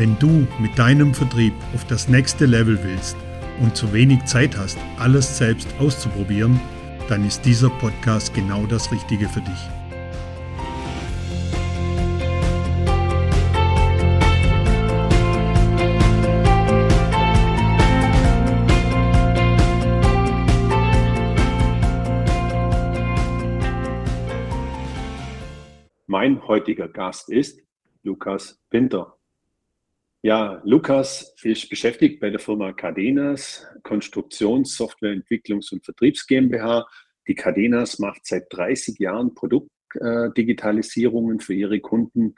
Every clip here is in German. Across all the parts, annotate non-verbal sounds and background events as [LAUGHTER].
Wenn du mit deinem Vertrieb auf das nächste Level willst und zu wenig Zeit hast, alles selbst auszuprobieren, dann ist dieser Podcast genau das Richtige für dich. Mein heutiger Gast ist Lukas Winter. Ja, Lukas ist beschäftigt bei der Firma Cadenas, Konstruktions-, Softwareentwicklungs- und Vertriebs GmbH. Die Cadenas macht seit 30 Jahren Produktdigitalisierungen für ihre Kunden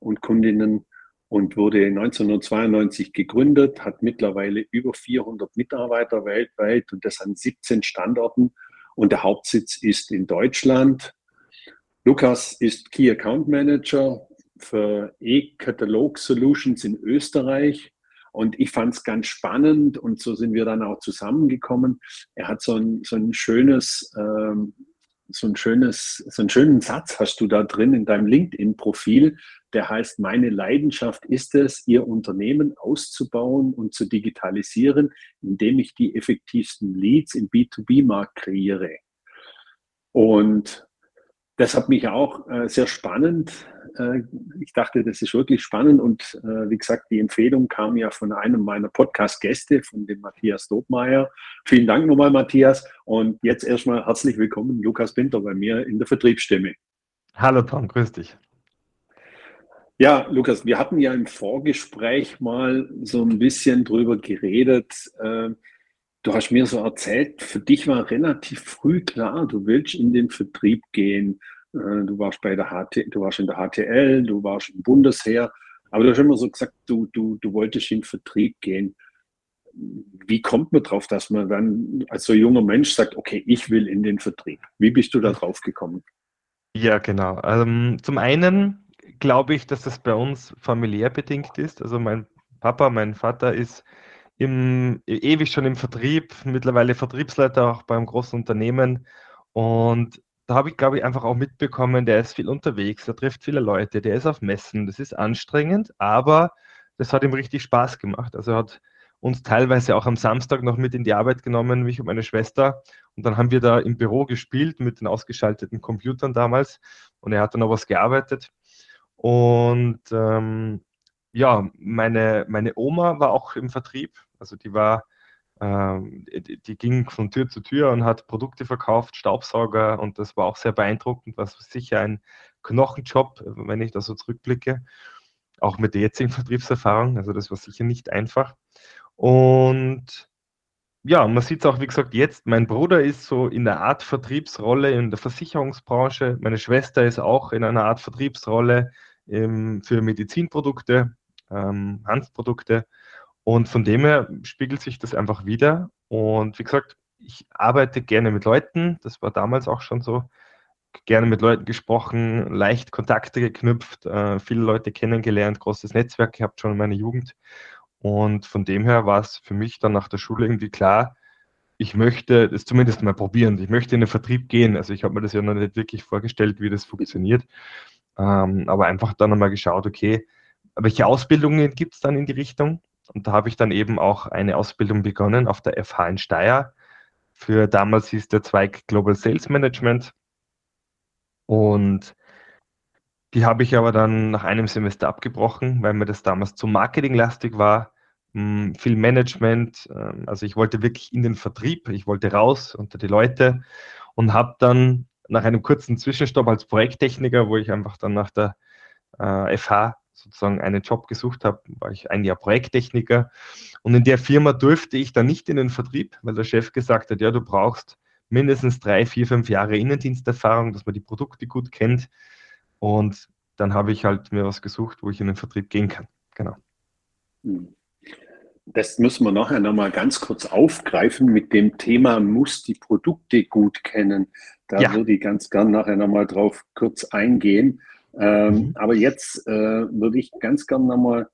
und Kundinnen und wurde 1992 gegründet, hat mittlerweile über 400 Mitarbeiter weltweit und das an 17 Standorten. Und der Hauptsitz ist in Deutschland. Lukas ist Key Account Manager für E-Katalog Solutions in Österreich. Und ich fand es ganz spannend und so sind wir dann auch zusammengekommen. Er hat so ein, so ein schönes, ähm, so ein schönes, so einen schönen Satz hast du da drin in deinem LinkedIn-Profil, der heißt, meine Leidenschaft ist es, Ihr Unternehmen auszubauen und zu digitalisieren, indem ich die effektivsten Leads im B2B-Markt kreiere. Und das hat mich auch äh, sehr spannend. Äh, ich dachte, das ist wirklich spannend und äh, wie gesagt, die Empfehlung kam ja von einem meiner Podcast-Gäste, von dem Matthias Dobmeier. Vielen Dank nochmal, Matthias. Und jetzt erstmal herzlich willkommen, Lukas Pinter, bei mir in der Vertriebsstimme. Hallo Tom, grüß dich. Ja, Lukas, wir hatten ja im Vorgespräch mal so ein bisschen drüber geredet. Äh, du hast mir so erzählt, für dich war relativ früh klar, du willst in den Vertrieb gehen. Äh, du warst bei der HT, du warst in der HTL, du warst im Bundesheer, aber du hast immer so gesagt, du, du, du wolltest in den Vertrieb gehen. Wie kommt man drauf, dass man dann als so junger Mensch sagt, okay, ich will in den Vertrieb? Wie bist du da drauf gekommen? Ja, genau. Ähm, zum einen glaube ich, dass das bei uns familiär bedingt ist. Also mein Papa, mein Vater ist im, ewig schon im Vertrieb, mittlerweile Vertriebsleiter auch beim großen Unternehmen. Und da habe ich, glaube ich, einfach auch mitbekommen, der ist viel unterwegs, er trifft viele Leute, der ist auf Messen, das ist anstrengend, aber das hat ihm richtig Spaß gemacht. Also er hat uns teilweise auch am Samstag noch mit in die Arbeit genommen, mich und meine Schwester. Und dann haben wir da im Büro gespielt mit den ausgeschalteten Computern damals. Und er hat dann noch was gearbeitet. Und ähm, ja, meine, meine Oma war auch im Vertrieb. Also die war, die, die, ging von Tür zu Tür und hat Produkte verkauft, Staubsauger und das war auch sehr beeindruckend, was sicher ein Knochenjob, wenn ich da so zurückblicke, auch mit der jetzigen [LAUGHS] Vertriebserfahrung. Also das war sicher nicht einfach. Und ja, man sieht es auch, wie gesagt, jetzt. Mein Bruder ist so in der Art Vertriebsrolle in der Versicherungsbranche. Meine Schwester ist auch in einer Art Vertriebsrolle ähm, für Medizinprodukte, ähm, Hanfprodukte. Und von dem her spiegelt sich das einfach wieder. Und wie gesagt, ich arbeite gerne mit Leuten. Das war damals auch schon so. Gerne mit Leuten gesprochen, leicht Kontakte geknüpft, äh, viele Leute kennengelernt, großes Netzwerk gehabt schon in meiner Jugend. Und von dem her war es für mich dann nach der Schule irgendwie klar, ich möchte das zumindest mal probieren. Ich möchte in den Vertrieb gehen. Also ich habe mir das ja noch nicht wirklich vorgestellt, wie das funktioniert. Ähm, aber einfach dann nochmal geschaut, okay, welche Ausbildungen gibt es dann in die Richtung? Und da habe ich dann eben auch eine Ausbildung begonnen auf der FH in Steyr. Für damals hieß der Zweig Global Sales Management. Und die habe ich aber dann nach einem Semester abgebrochen, weil mir das damals zu marketinglastig war. Hm, viel Management, ähm, also ich wollte wirklich in den Vertrieb, ich wollte raus unter die Leute und habe dann nach einem kurzen Zwischenstopp als Projekttechniker, wo ich einfach dann nach der äh, FH sozusagen einen Job gesucht habe, war ich ein Jahr Projekttechniker. Und in der Firma durfte ich dann nicht in den Vertrieb, weil der Chef gesagt hat, ja, du brauchst mindestens drei, vier, fünf Jahre Innendiensterfahrung, dass man die Produkte gut kennt. Und dann habe ich halt mir was gesucht, wo ich in den Vertrieb gehen kann. Genau. Hm. Das müssen wir nachher nochmal ganz kurz aufgreifen mit dem Thema, muss die Produkte gut kennen. Da ja. würde ich ganz gern nachher nochmal drauf kurz eingehen. Ähm, mhm. Aber jetzt äh, würde ich ganz gern nochmal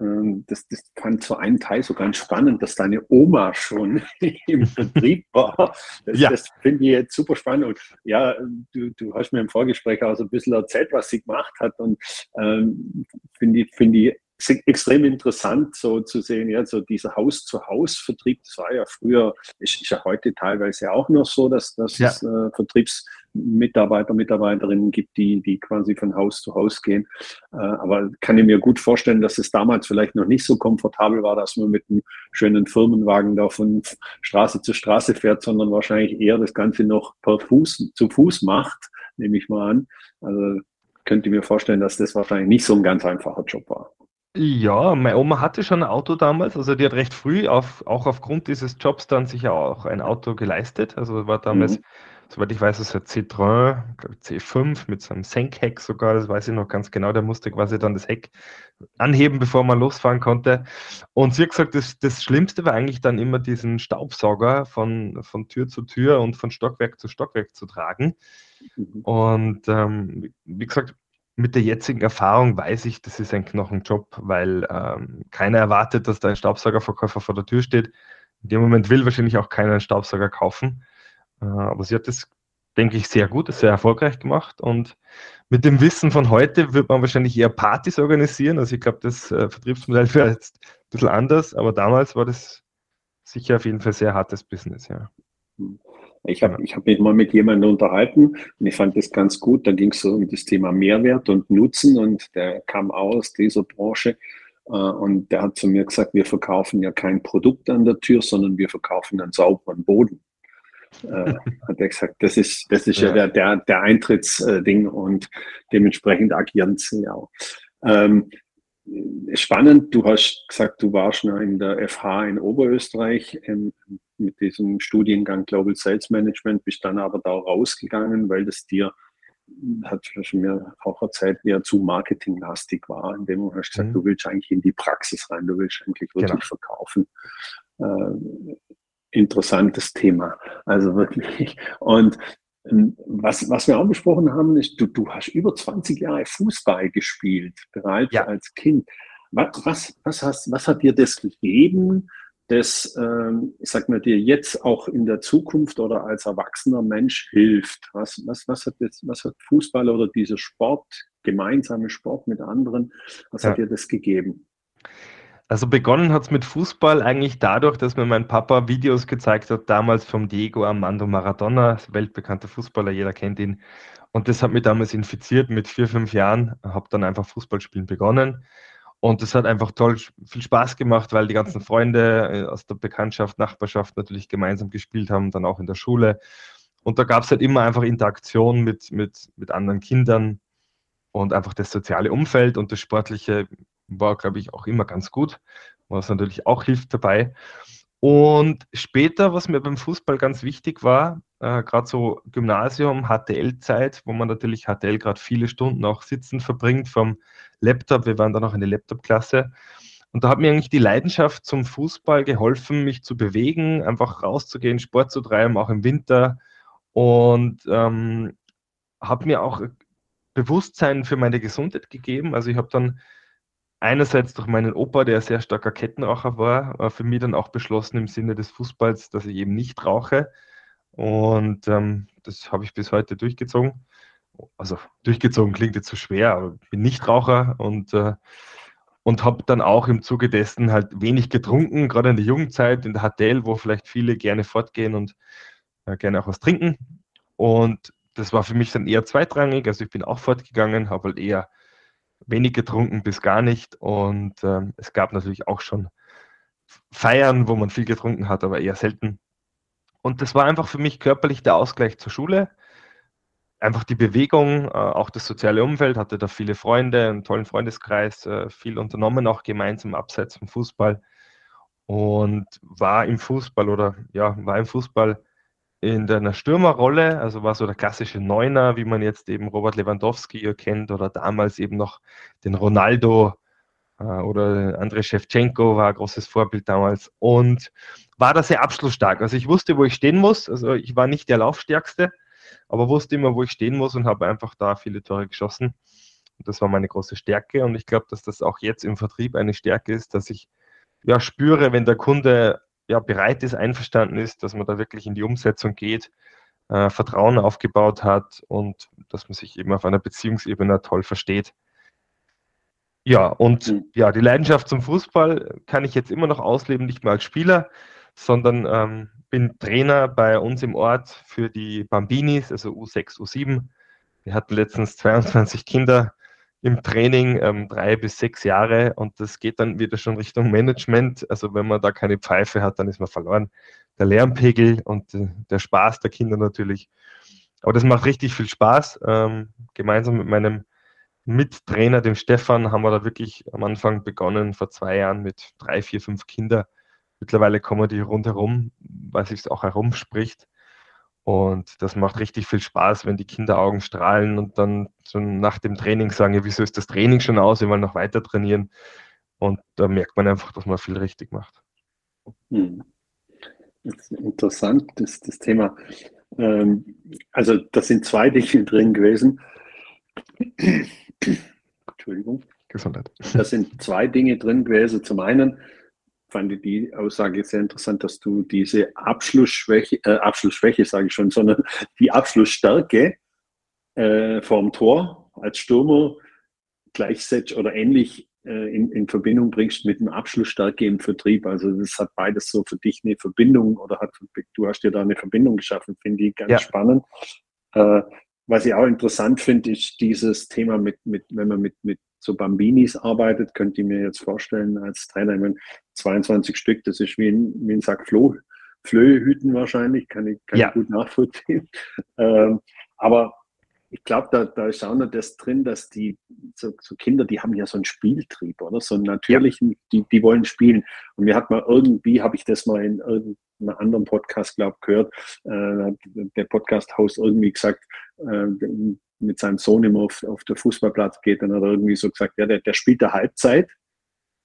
ähm, das, das fand zu einem Teil so ganz spannend, dass deine Oma schon [LAUGHS] im Vertrieb war. Das, ja. das finde ich jetzt super spannend. Und ja, du, du hast mir im Vorgespräch auch so ein bisschen erzählt, was sie gemacht hat. Und ähm, finde ich, finde ich extrem interessant, so zu sehen, ja, so dieser Haus-zu-Haus-Vertrieb, das war ja früher, ist, ist ja heute teilweise auch noch so, dass, dass ja. es äh, Vertriebsmitarbeiter, Mitarbeiterinnen gibt, die, die quasi von Haus zu Haus gehen. Äh, aber kann ich mir gut vorstellen, dass es damals vielleicht noch nicht so komfortabel war, dass man mit einem schönen Firmenwagen da von Straße zu Straße fährt, sondern wahrscheinlich eher das Ganze noch per Fuß, zu Fuß macht, nehme ich mal an. Also könnte mir vorstellen, dass das wahrscheinlich nicht so ein ganz einfacher Job war. Ja, meine Oma hatte schon ein Auto damals, also die hat recht früh auf, auch aufgrund dieses Jobs dann sich ja auch ein Auto geleistet. Also war damals, mhm. soweit ich weiß, es ein Citroën C5 mit so einem Senkheck sogar, das weiß ich noch ganz genau. Der musste quasi dann das Heck anheben, bevor man losfahren konnte. Und sie hat gesagt, das, das Schlimmste war eigentlich dann immer diesen Staubsauger von, von Tür zu Tür und von Stockwerk zu Stockwerk zu tragen. Mhm. Und ähm, wie gesagt, mit der jetzigen Erfahrung weiß ich, das ist ein Knochenjob, weil ähm, keiner erwartet, dass da ein Staubsaugerverkäufer vor der Tür steht. In dem Moment will wahrscheinlich auch keiner einen Staubsauger kaufen. Äh, aber sie hat das, denke ich, sehr gut, sehr erfolgreich gemacht. Und mit dem Wissen von heute wird man wahrscheinlich eher Partys organisieren. Also ich glaube, das äh, Vertriebsmodell wäre jetzt ein bisschen anders, aber damals war das sicher auf jeden Fall sehr hartes Business, ja. Ich habe ich hab mich mal mit jemandem unterhalten und ich fand das ganz gut. Da ging es so um das Thema Mehrwert und Nutzen und der kam aus dieser Branche äh, und der hat zu mir gesagt, wir verkaufen ja kein Produkt an der Tür, sondern wir verkaufen einen sauberen Boden. äh, [LAUGHS] hat er gesagt, das ist, das ist ja, ja der, der, der Eintrittsding und dementsprechend agieren sie auch. Ähm, spannend, du hast gesagt, du warst noch in der FH in Oberösterreich im, mit diesem Studiengang Global Sales Management, bist dann aber da rausgegangen, weil das dir, hat mir auch erzählt, eher zu marketinglastig war. In dem Moment hast du gesagt, mhm. du willst eigentlich in die Praxis rein, du willst eigentlich wirklich genau. verkaufen. Äh, interessantes Thema. Also wirklich. Und ähm, was, was wir auch besprochen haben, ist, du, du hast über 20 Jahre Fußball gespielt, bereits ja. als Kind. Was, was, was, hast, was hat dir das gegeben, das, ähm, ich sag mal, dir jetzt auch in der Zukunft oder als erwachsener Mensch hilft? Was, was, was, hat, das, was hat Fußball oder dieser Sport, gemeinsame Sport mit anderen, was ja. hat dir das gegeben? Also begonnen hat es mit Fußball eigentlich dadurch, dass mir mein Papa Videos gezeigt hat, damals vom Diego Armando Maradona, weltbekannter Fußballer, jeder kennt ihn. Und das hat mich damals infiziert mit vier, fünf Jahren, habe dann einfach Fußballspielen begonnen. Und das hat einfach toll viel Spaß gemacht, weil die ganzen Freunde äh, aus der Bekanntschaft, Nachbarschaft natürlich gemeinsam gespielt haben, dann auch in der Schule. Und da gab es halt immer einfach Interaktion mit, mit, mit anderen Kindern und einfach das soziale Umfeld und das Sportliche war, glaube ich, auch immer ganz gut, was natürlich auch hilft dabei. Und später, was mir beim Fußball ganz wichtig war, äh, gerade so Gymnasium, HTL-Zeit, wo man natürlich HTL gerade viele Stunden auch sitzen verbringt vom Laptop. Wir waren dann auch eine Laptop-Klasse. Und da hat mir eigentlich die Leidenschaft zum Fußball geholfen, mich zu bewegen, einfach rauszugehen, Sport zu treiben, auch im Winter. Und ähm, habe mir auch Bewusstsein für meine Gesundheit gegeben. Also ich habe dann einerseits durch meinen Opa, der sehr starker Kettenraucher war, für mich dann auch beschlossen im Sinne des Fußballs, dass ich eben nicht rauche. Und ähm, das habe ich bis heute durchgezogen. Also durchgezogen klingt jetzt zu so schwer, aber ich bin nicht Raucher und, äh, und habe dann auch im Zuge dessen halt wenig getrunken, gerade in der Jugendzeit, in der HTL, wo vielleicht viele gerne fortgehen und äh, gerne auch was trinken. Und das war für mich dann eher zweitrangig. Also ich bin auch fortgegangen, habe halt eher wenig getrunken bis gar nicht. Und ähm, es gab natürlich auch schon Feiern, wo man viel getrunken hat, aber eher selten. Und das war einfach für mich körperlich der Ausgleich zur Schule. Einfach die Bewegung, äh, auch das soziale Umfeld, hatte da viele Freunde, einen tollen Freundeskreis, äh, viel unternommen, auch gemeinsam abseits vom Fußball. Und war im Fußball oder ja, war im Fußball in einer Stürmerrolle, also war so der klassische Neuner, wie man jetzt eben Robert Lewandowski kennt oder damals eben noch den Ronaldo oder Andrei Shevchenko war ein großes Vorbild damals und war da sehr abschlussstark. Also ich wusste, wo ich stehen muss. Also ich war nicht der Laufstärkste, aber wusste immer, wo ich stehen muss und habe einfach da viele Tore geschossen. Und das war meine große Stärke. Und ich glaube, dass das auch jetzt im Vertrieb eine Stärke ist, dass ich ja spüre, wenn der Kunde ja bereit ist, einverstanden ist, dass man da wirklich in die Umsetzung geht, äh, Vertrauen aufgebaut hat und dass man sich eben auf einer Beziehungsebene toll versteht. Ja, und mhm. ja, die Leidenschaft zum Fußball kann ich jetzt immer noch ausleben, nicht mehr als Spieler, sondern ähm, bin Trainer bei uns im Ort für die Bambinis, also U6, U7. Wir hatten letztens 22 Kinder im Training, ähm, drei bis sechs Jahre und das geht dann wieder schon Richtung Management. Also wenn man da keine Pfeife hat, dann ist man verloren. Der Lärmpegel und äh, der Spaß der Kinder natürlich. Aber das macht richtig viel Spaß. Ähm, gemeinsam mit meinem Mittrainer, dem Stefan, haben wir da wirklich am Anfang begonnen, vor zwei Jahren mit drei, vier, fünf Kindern. Mittlerweile kommen die rundherum, weil sich es auch herumspricht. Und das macht richtig viel Spaß, wenn die Kinderaugen strahlen und dann schon nach dem Training sagen, ja, wieso ist das Training schon aus, wir wollen noch weiter trainieren. Und da merkt man einfach, dass man viel richtig macht. Hm. Das interessant, das, das Thema. Ähm, also da sind zwei Dinge drin gewesen. Entschuldigung. Gesundheit. Da sind zwei Dinge drin gewesen. Zum einen fand ich die Aussage sehr interessant, dass du diese Abschlussschwäche, äh, Abschlussschwäche sage ich schon, sondern die Abschlussstärke äh, vorm Tor als Stürmer gleichsetzt oder ähnlich äh, in, in Verbindung bringst mit einer Abschlussstärke im Vertrieb. Also das hat beides so für dich eine Verbindung oder hat du hast dir da eine Verbindung geschaffen, finde ich ganz ja. spannend. Äh, was ich auch interessant finde, ist dieses Thema mit, mit wenn man mit, mit so Bambinis arbeitet, könnt ihr mir jetzt vorstellen als Trainer, ich meine, 22 Stück, das ist wie ein, wie ein Sack Floh, Flöhehüten wahrscheinlich, kann ich, kann ja. ich gut nachvollziehen. Ähm, aber ich glaube, da, da ist auch noch das drin, dass die so, so, Kinder, die haben ja so einen Spieltrieb, oder? So einen natürlichen, ja. die, die wollen spielen. Und mir hat mal irgendwie, habe ich das mal in irgendeinem anderen Podcast, glaube ich, gehört, äh, der Podcast-Host irgendwie gesagt, äh, mit seinem Sohn immer auf, auf der Fußballplatz geht, dann hat er irgendwie so gesagt, ja, der, der spielt der Halbzeit,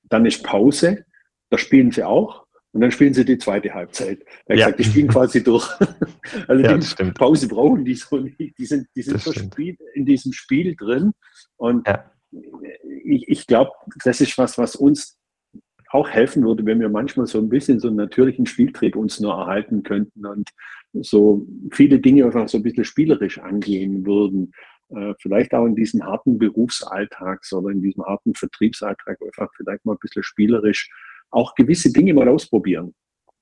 dann ist Pause, da spielen sie auch und dann spielen sie die zweite Halbzeit. Er hat ja. gesagt, die spielen quasi durch. [LAUGHS] also ja, die Pause brauchen die so nicht. Die sind, die sind so in diesem Spiel drin. Und ja. ich, ich glaube, das ist was, was uns auch helfen würde, wenn wir manchmal so ein bisschen so einen natürlichen Spieltrieb uns nur erhalten könnten und so viele Dinge einfach so ein bisschen spielerisch angehen würden. Äh, vielleicht auch in diesem harten Berufsalltag oder in diesem harten Vertriebsalltag einfach vielleicht mal ein bisschen spielerisch auch gewisse Dinge mal ausprobieren.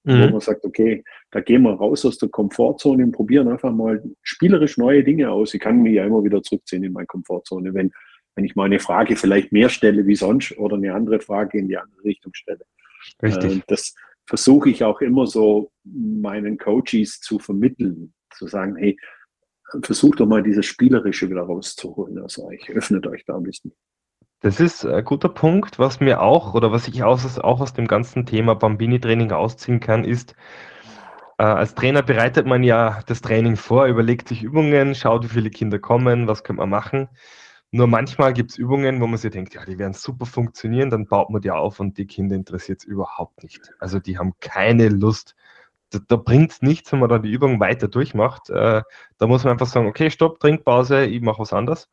Mhm. Wo man sagt, okay, da gehen wir raus aus der Komfortzone und probieren einfach mal spielerisch neue Dinge aus. Ich kann mich ja immer wieder zurückziehen in meine Komfortzone, wenn, wenn ich mal eine Frage vielleicht mehr stelle wie sonst oder eine andere Frage in die andere Richtung stelle. Richtig. Äh, das versuche ich auch immer so meinen Coaches zu vermitteln, zu sagen, hey, versucht doch mal dieses Spielerische wieder rauszuholen aus euch. Öffnet euch da ein bisschen. Das ist ein guter Punkt, was mir auch oder was ich aus, auch aus dem ganzen Thema Bambini-Training ausziehen kann, ist, äh, als Trainer bereitet man ja das Training vor, überlegt sich Übungen, schaut, wie viele Kinder kommen, was könnte man machen. Nur manchmal gibt es Übungen, wo man sich denkt, ja, die werden super funktionieren, dann baut man die auf und die Kinder interessiert es überhaupt nicht. Also die haben keine Lust. Da, da bringt es nichts, wenn man dann die Übung weiter durchmacht. Äh, da muss man einfach sagen, okay, stopp, Trinkpause, ich mache was anderes.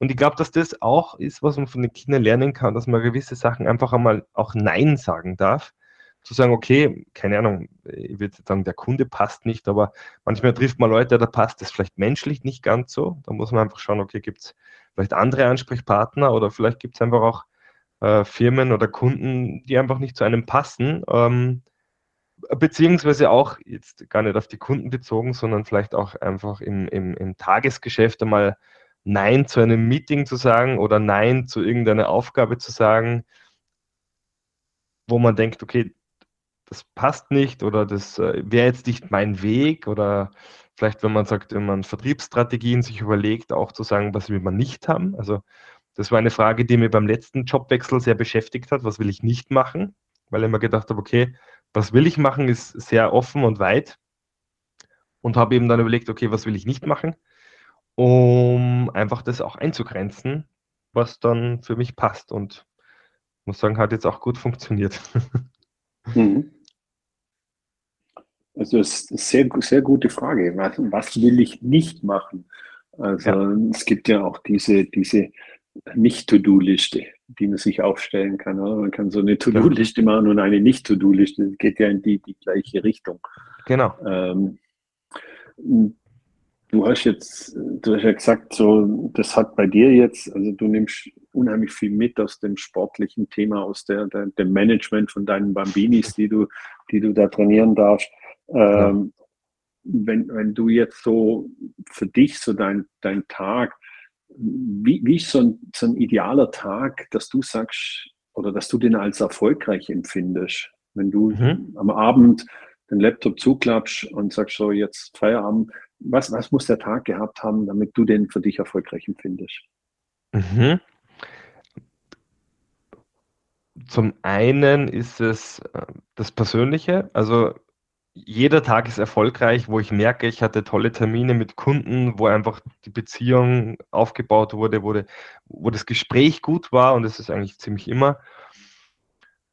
Und ich glaube, dass das auch ist, was man von den Kindern lernen kann, dass man gewisse Sachen einfach einmal auch Nein sagen darf. Zu sagen, okay, keine Ahnung, ich würde sagen, der Kunde passt nicht, aber manchmal trifft man Leute, da passt das vielleicht menschlich nicht ganz so. Da muss man einfach schauen, okay, gibt es vielleicht andere Ansprechpartner oder vielleicht gibt es einfach auch äh, Firmen oder Kunden, die einfach nicht zu einem passen. Ähm, beziehungsweise auch jetzt gar nicht auf die Kunden bezogen, sondern vielleicht auch einfach im, im, im Tagesgeschäft einmal Nein zu einem Meeting zu sagen oder Nein zu irgendeiner Aufgabe zu sagen, wo man denkt, okay, das passt nicht oder das äh, wäre jetzt nicht mein Weg oder vielleicht, wenn man sagt, wenn man Vertriebsstrategien sich überlegt, auch zu sagen, was will man nicht haben. Also das war eine Frage, die mir beim letzten Jobwechsel sehr beschäftigt hat. Was will ich nicht machen? Weil ich mir gedacht habe, okay, was will ich machen, ist sehr offen und weit. Und habe eben dann überlegt, okay, was will ich nicht machen? Um einfach das auch einzugrenzen, was dann für mich passt. Und muss sagen, hat jetzt auch gut funktioniert. [LAUGHS] Mhm. Also das ist eine sehr, sehr gute Frage. Was, was will ich nicht machen? Also ja. es gibt ja auch diese, diese Nicht-To-Do-Liste, die man sich aufstellen kann. Oder? Man kann so eine To-Do-Liste machen und eine Nicht-To-Do-Liste. Das geht ja in die, die gleiche Richtung. Genau. Ähm, du hast jetzt, du hast ja gesagt, so, das hat bei dir jetzt, also du nimmst unheimlich viel mit aus dem sportlichen Thema, aus der, der dem Management von deinen Bambinis, die du, die du da trainieren darfst. Ähm, wenn, wenn du jetzt so für dich so dein, dein Tag, wie, wie ist so ein, so ein idealer Tag, dass du sagst oder dass du den als erfolgreich empfindest? Wenn du mhm. am Abend den Laptop zuklappst und sagst so, jetzt Feierabend, was, was muss der Tag gehabt haben, damit du den für dich erfolgreich empfindest? Mhm. Zum einen ist es äh, das Persönliche, also jeder Tag ist erfolgreich, wo ich merke, ich hatte tolle Termine mit Kunden, wo einfach die Beziehung aufgebaut wurde, wo, de, wo das Gespräch gut war und das ist eigentlich ziemlich immer.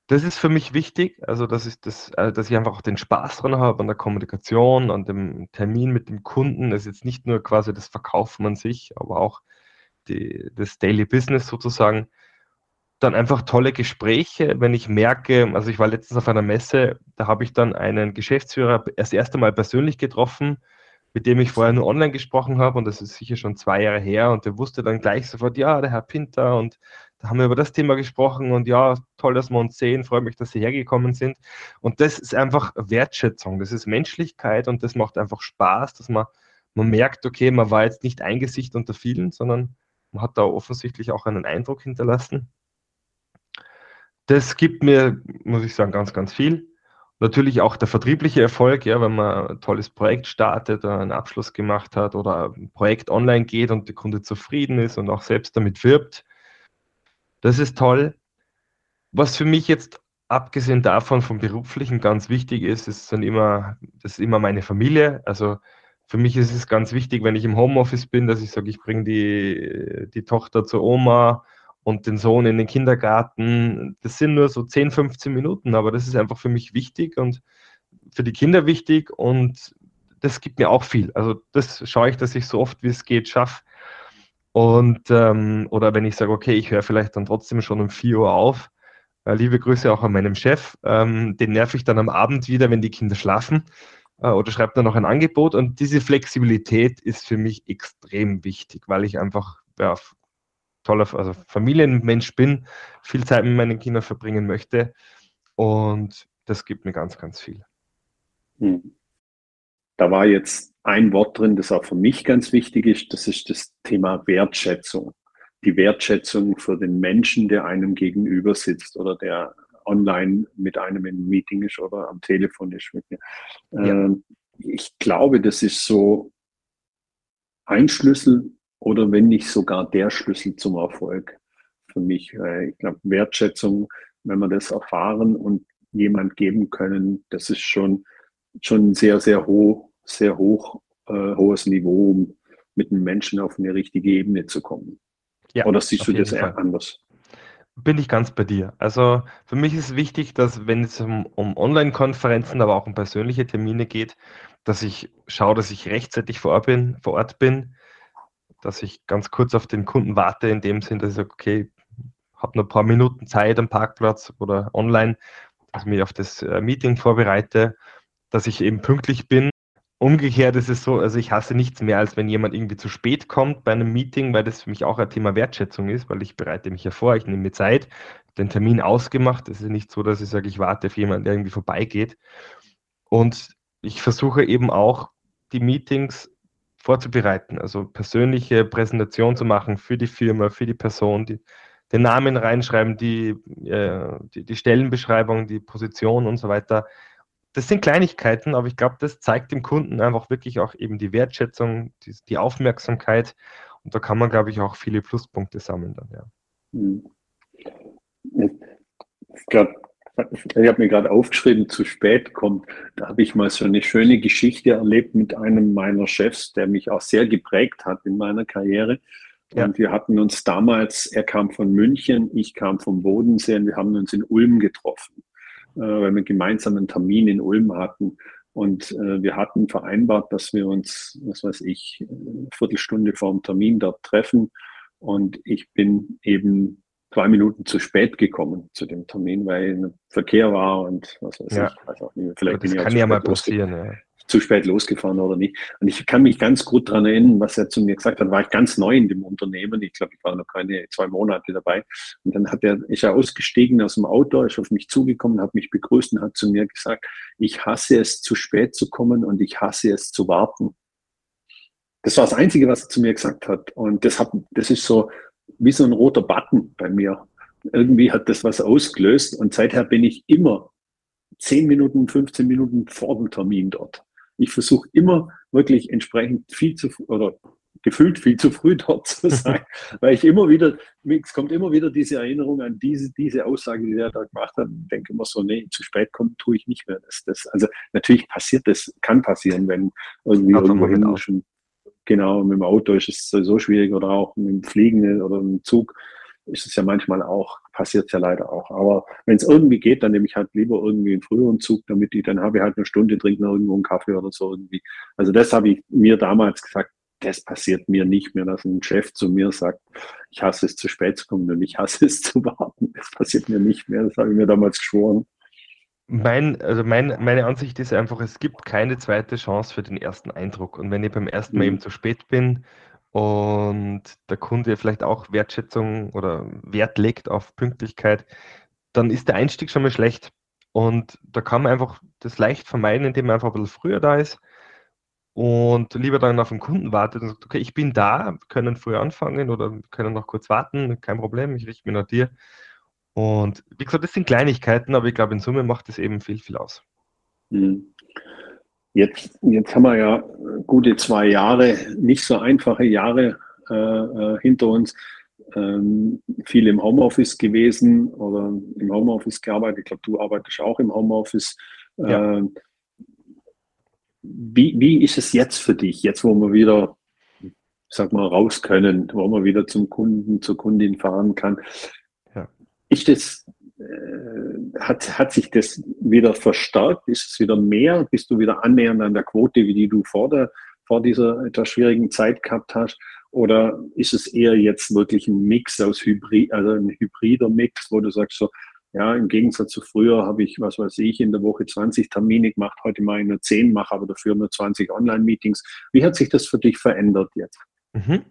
Das ist für mich wichtig, also dass ich, das, äh, dass ich einfach auch den Spaß dran habe an der Kommunikation, an dem Termin mit dem Kunden. Das ist jetzt nicht nur quasi das Verkaufen an sich, aber auch die, das Daily Business sozusagen dann einfach tolle Gespräche, wenn ich merke, also ich war letztens auf einer Messe, da habe ich dann einen Geschäftsführer das erste Mal persönlich getroffen, mit dem ich vorher nur online gesprochen habe und das ist sicher schon zwei Jahre her und der wusste dann gleich sofort, ja, der Herr Pinter und da haben wir über das Thema gesprochen und ja, toll, dass wir uns sehen, freue mich, dass Sie hergekommen sind und das ist einfach Wertschätzung, das ist Menschlichkeit und das macht einfach Spaß, dass man, man merkt, okay, man war jetzt nicht ein Gesicht unter vielen, sondern man hat da offensichtlich auch einen Eindruck hinterlassen das gibt mir, muss ich sagen, ganz, ganz viel. Natürlich auch der vertriebliche Erfolg, ja, wenn man ein tolles Projekt startet, einen Abschluss gemacht hat oder ein Projekt online geht und der Kunde zufrieden ist und auch selbst damit wirbt. Das ist toll. Was für mich jetzt abgesehen davon vom beruflichen ganz wichtig ist, ist dann immer, das ist immer meine Familie. Also für mich ist es ganz wichtig, wenn ich im Homeoffice bin, dass ich sage, ich bringe die, die Tochter zur Oma, und den Sohn in den Kindergarten. Das sind nur so 10, 15 Minuten, aber das ist einfach für mich wichtig und für die Kinder wichtig und das gibt mir auch viel. Also das schaue ich, dass ich so oft wie es geht schaffe. Und ähm, oder wenn ich sage, okay, ich höre vielleicht dann trotzdem schon um 4 Uhr auf. Äh, liebe Grüße auch an meinem Chef. Ähm, den nerv ich dann am Abend wieder, wenn die Kinder schlafen äh, oder schreibt dann noch ein Angebot. Und diese Flexibilität ist für mich extrem wichtig, weil ich einfach ja, toller also Familienmensch bin, viel Zeit mit meinen Kindern verbringen möchte. Und das gibt mir ganz, ganz viel. Hm. Da war jetzt ein Wort drin, das auch für mich ganz wichtig ist. Das ist das Thema Wertschätzung. Die Wertschätzung für den Menschen, der einem gegenüber sitzt oder der online mit einem im Meeting ist oder am Telefon ist mit mir. Ja. Ähm, ich glaube, das ist so ein Schlüssel oder wenn nicht sogar der Schlüssel zum Erfolg für mich. Ich glaube, Wertschätzung, wenn wir das erfahren und jemand geben können, das ist schon, schon sehr, sehr hoch, sehr hoch, äh, hohes Niveau, um mit einem Menschen auf eine richtige Ebene zu kommen. Ja, Oder siehst du das eher anders? Bin ich ganz bei dir. Also für mich ist wichtig, dass wenn es um, um Online-Konferenzen, aber auch um persönliche Termine geht, dass ich schaue, dass ich rechtzeitig vor Ort bin, vor Ort bin dass ich ganz kurz auf den Kunden warte, in dem Sinn, dass ich sage, okay, habe noch ein paar Minuten Zeit am Parkplatz oder online, dass ich mich auf das äh, Meeting vorbereite, dass ich eben pünktlich bin. Umgekehrt ist es so, also ich hasse nichts mehr, als wenn jemand irgendwie zu spät kommt bei einem Meeting, weil das für mich auch ein Thema Wertschätzung ist, weil ich bereite mich ja vor, ich nehme mir Zeit, den Termin ausgemacht. Es ist nicht so, dass ich sage, ich warte auf jemanden, der irgendwie vorbeigeht. Und ich versuche eben auch die Meetings vorzubereiten, also persönliche Präsentation zu machen für die Firma, für die Person, die, den Namen reinschreiben, die, äh, die, die Stellenbeschreibung, die Position und so weiter. Das sind Kleinigkeiten, aber ich glaube, das zeigt dem Kunden einfach wirklich auch eben die Wertschätzung, die, die Aufmerksamkeit und da kann man, glaube ich, auch viele Pluspunkte sammeln dann, ja. Hm. Ich glaube, ich habe mir gerade aufgeschrieben, zu spät kommt. Da habe ich mal so eine schöne Geschichte erlebt mit einem meiner Chefs, der mich auch sehr geprägt hat in meiner Karriere. Ja. Und wir hatten uns damals, er kam von München, ich kam vom Bodensee und wir haben uns in Ulm getroffen, weil wir gemeinsam einen Termin in Ulm hatten. Und äh, wir hatten vereinbart, dass wir uns, was weiß ich, eine Viertelstunde vor dem Termin dort treffen. Und ich bin eben zwei Minuten zu spät gekommen zu dem Termin, weil Verkehr war und was weiß ja. ich, weiß auch nicht. Vielleicht das kann ja mal passieren. Ja zu spät losgefahren oder nicht. Und ich kann mich ganz gut daran erinnern, was er zu mir gesagt hat, war ich ganz neu in dem Unternehmen. Ich glaube, ich war noch keine zwei Monate dabei. Und dann hat er, ist er ausgestiegen aus dem Auto, ist auf mich zugekommen, hat mich begrüßt und hat zu mir gesagt, ich hasse es, zu spät zu kommen und ich hasse es zu warten. Das war das Einzige, was er zu mir gesagt hat. Und das, hat, das ist so wie so ein roter Button bei mir. Irgendwie hat das was ausgelöst und seither bin ich immer 10 Minuten, 15 Minuten vor dem Termin dort. Ich versuche immer wirklich entsprechend viel zu oder gefühlt viel zu früh [LAUGHS] dort zu sein, [LAUGHS] weil ich immer wieder, es kommt immer wieder diese Erinnerung an diese, diese Aussage, die er da gemacht hat. Ich denke immer so, nee, zu spät kommt, tue ich nicht mehr. Das, das, also natürlich passiert das, kann passieren, wenn irgendwie irgendwo hin schon, genau, mit dem Auto ist es so schwierig oder auch mit dem Fliegen oder mit dem Zug ist es ja manchmal auch, passiert es ja leider auch. Aber wenn es irgendwie geht, dann nehme ich halt lieber irgendwie einen früheren Zug, damit ich dann habe ich halt eine Stunde, trinke noch irgendwo einen Kaffee oder so irgendwie. Also das habe ich mir damals gesagt, das passiert mir nicht mehr, dass ein Chef zu mir sagt, ich hasse es zu spät zu kommen und ich hasse es [LAUGHS] zu warten. Das passiert mir nicht mehr, das habe ich mir damals geschworen. Mein, also mein, meine Ansicht ist einfach, es gibt keine zweite Chance für den ersten Eindruck. Und wenn ich beim ersten Mal mhm. eben zu spät bin, und der Kunde vielleicht auch Wertschätzung oder Wert legt auf Pünktlichkeit, dann ist der Einstieg schon mal schlecht. Und da kann man einfach das leicht vermeiden, indem man einfach ein bisschen früher da ist und lieber dann auf den Kunden wartet und sagt, okay, ich bin da, können früher anfangen oder können noch kurz warten, kein Problem, ich richte mich nach dir. Und wie gesagt, das sind Kleinigkeiten, aber ich glaube, in Summe macht das eben viel, viel aus. Mhm. Jetzt, jetzt haben wir ja gute zwei Jahre, nicht so einfache Jahre äh, äh, hinter uns. Ähm, viel im Homeoffice gewesen oder im Homeoffice gearbeitet. Ich glaube, du arbeitest auch im Homeoffice. Ja. Äh, wie, wie ist es jetzt für dich, jetzt wo wir wieder, sag mal, raus können, wo man wieder zum Kunden, zur Kundin fahren kann? Ja. Ist das hat, hat sich das wieder verstärkt? Ist es wieder mehr? Bist du wieder annähernd an der Quote, wie die du vor, der, vor dieser etwas schwierigen Zeit gehabt hast? Oder ist es eher jetzt wirklich ein Mix aus Hybrid, also ein hybrider Mix, wo du sagst so, ja, im Gegensatz zu früher habe ich, was weiß ich, in der Woche 20 Termine gemacht, heute mache ich nur 10, mache aber dafür nur 20 Online-Meetings. Wie hat sich das für dich verändert jetzt? Mhm.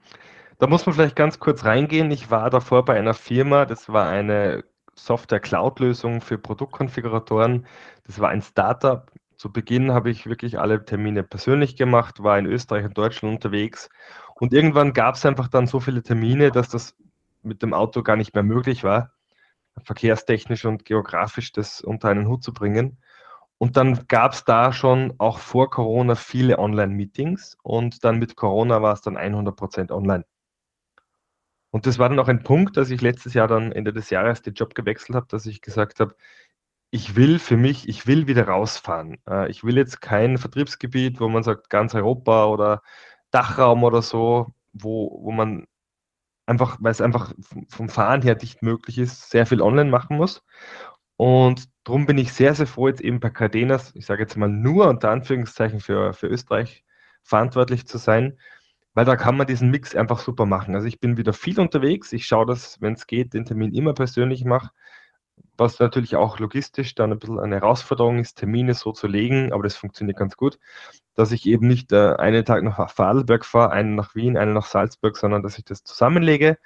Da muss man vielleicht ganz kurz reingehen. Ich war davor bei einer Firma, das war eine Software-Cloud-Lösung für Produktkonfiguratoren. Das war ein Startup. Zu Beginn habe ich wirklich alle Termine persönlich gemacht, war in Österreich und Deutschland unterwegs. Und irgendwann gab es einfach dann so viele Termine, dass das mit dem Auto gar nicht mehr möglich war, verkehrstechnisch und geografisch das unter einen Hut zu bringen. Und dann gab es da schon auch vor Corona viele Online-Meetings und dann mit Corona war es dann 100% online. Und das war dann auch ein Punkt, dass ich letztes Jahr dann Ende des Jahres den Job gewechselt habe, dass ich gesagt habe, ich will für mich, ich will wieder rausfahren. Äh, ich will jetzt kein Vertriebsgebiet, wo man sagt, ganz Europa oder Dachraum oder so, wo, wo man einfach, weil es einfach vom Fahren her nicht möglich ist, sehr viel online machen muss. Und darum bin ich sehr, sehr froh, jetzt eben bei Cardenas, ich sage jetzt mal nur unter Anführungszeichen für, für Österreich verantwortlich zu sein, weil da kann man diesen Mix einfach super machen. Also ich bin wieder viel unterwegs. Ich schaue, dass, wenn es geht, den Termin immer persönlich mache. Was natürlich auch logistisch dann ein bisschen eine Herausforderung ist, Termine so zu legen, aber das funktioniert ganz gut, dass ich eben nicht äh, einen Tag nach Vorarlberg fahre, einen nach Wien, einen nach Salzburg, sondern dass ich das zusammenlege.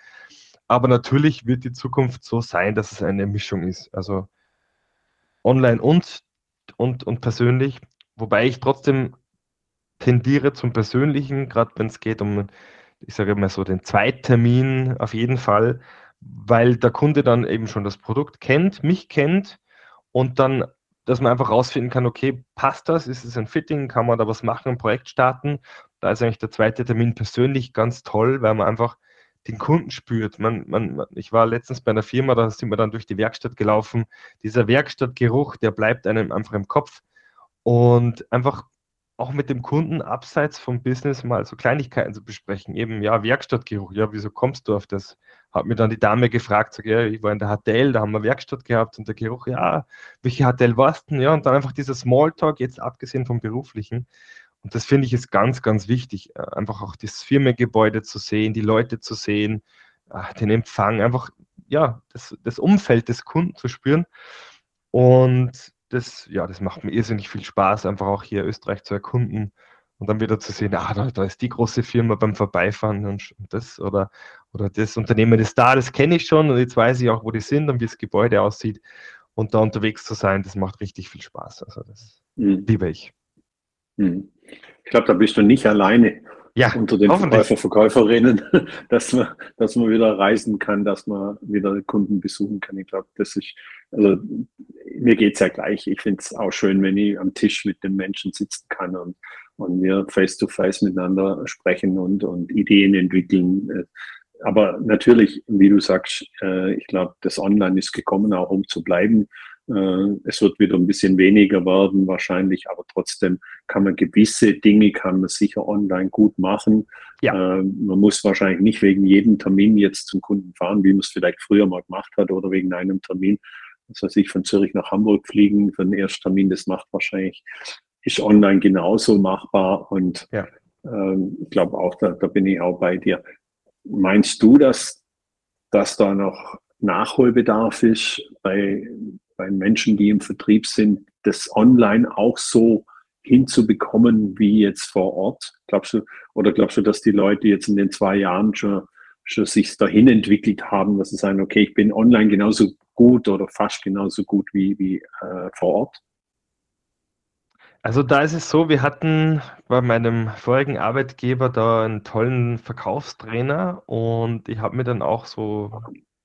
Aber natürlich wird die Zukunft so sein, dass es eine Mischung ist. Also online und, und, und persönlich, wobei ich trotzdem tendiere zum Persönlichen, gerade wenn es geht um, ich sage mal so, den Zweittermin auf jeden Fall, weil der Kunde dann eben schon das Produkt kennt, mich kennt und dann, dass man einfach rausfinden kann, okay, passt das, ist es ein Fitting, kann man da was machen, ein Projekt starten. Da ist eigentlich der zweite Termin persönlich ganz toll, weil man einfach den Kunden spürt. Man, man, ich war letztens bei einer Firma, da sind wir dann durch die Werkstatt gelaufen. Dieser Werkstattgeruch, der bleibt einem einfach im Kopf. Und einfach auch mit dem Kunden abseits vom Business mal so Kleinigkeiten zu besprechen. Eben, ja, Werkstattgeruch, ja, wieso kommst du auf das? Hat mir dann die Dame gefragt, sag, ja, ich war in der HTL, da haben wir Werkstatt gehabt und der Geruch, ja, welche HTL warst du? Ja, und dann einfach dieser Smalltalk, jetzt abgesehen vom beruflichen. Und das finde ich ist ganz, ganz wichtig, äh, einfach auch das Firmengebäude zu sehen, die Leute zu sehen, äh, den Empfang, einfach, ja, das, das Umfeld des Kunden zu spüren. Und das, ja, das macht mir irrsinnig viel Spaß, einfach auch hier Österreich zu erkunden und dann wieder zu sehen, ah, da, da ist die große Firma beim Vorbeifahren und, das oder, oder das Unternehmen ist da, das kenne ich schon und jetzt weiß ich auch, wo die sind und wie das Gebäude aussieht. Und da unterwegs zu sein, das macht richtig viel Spaß. Also das mhm. liebe ich. Mhm. Ich glaube, da bist du nicht alleine ja, unter den Verkäufer, Verkäuferinnen, [LAUGHS] dass man, dass man wieder reisen kann, dass man wieder Kunden besuchen kann. Ich glaube, das ist, also mir geht es ja gleich. Ich finde es auch schön, wenn ich am Tisch mit den Menschen sitzen kann und, und wir face to face miteinander sprechen und, und Ideen entwickeln. Aber natürlich, wie du sagst, äh, ich glaube, das Online ist gekommen, auch um zu bleiben. Äh, es wird wieder ein bisschen weniger werden wahrscheinlich, aber trotzdem kann man gewisse Dinge kann man sicher online gut machen. Ja. Äh, man muss wahrscheinlich nicht wegen jedem Termin jetzt zum Kunden fahren, wie man es vielleicht früher mal gemacht hat oder wegen einem Termin, was weiß ich, von Zürich nach Hamburg fliegen für den Ersttermin. Das macht wahrscheinlich, ist online genauso machbar und ja. ähm, ich glaube auch, da, da bin ich auch bei dir. Meinst du, dass, dass da noch Nachholbedarf ist bei, bei Menschen, die im Vertrieb sind, das online auch so hinzubekommen wie jetzt vor Ort? Glaubst du, oder glaubst du, dass die Leute jetzt in den zwei Jahren schon, schon sich dahin entwickelt haben, dass sie sagen, okay, ich bin online genauso gut oder fast genauso gut wie, wie äh, vor Ort? Also da ist es so, wir hatten bei meinem vorigen Arbeitgeber da einen tollen Verkaufstrainer und ich habe mir dann auch so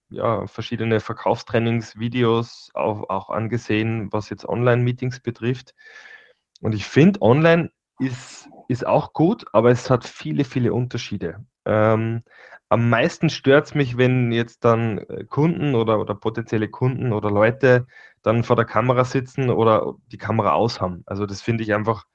ja, verschiedene Verkaufstrainingsvideos auch, auch angesehen, was jetzt Online-Meetings betrifft. Und ich finde, online ist, ist auch gut, aber es hat viele, viele Unterschiede. Ähm, am meisten stört es mich, wenn jetzt dann äh, Kunden oder, oder potenzielle Kunden oder Leute dann vor der Kamera sitzen oder die Kamera aus haben. Also das finde ich einfach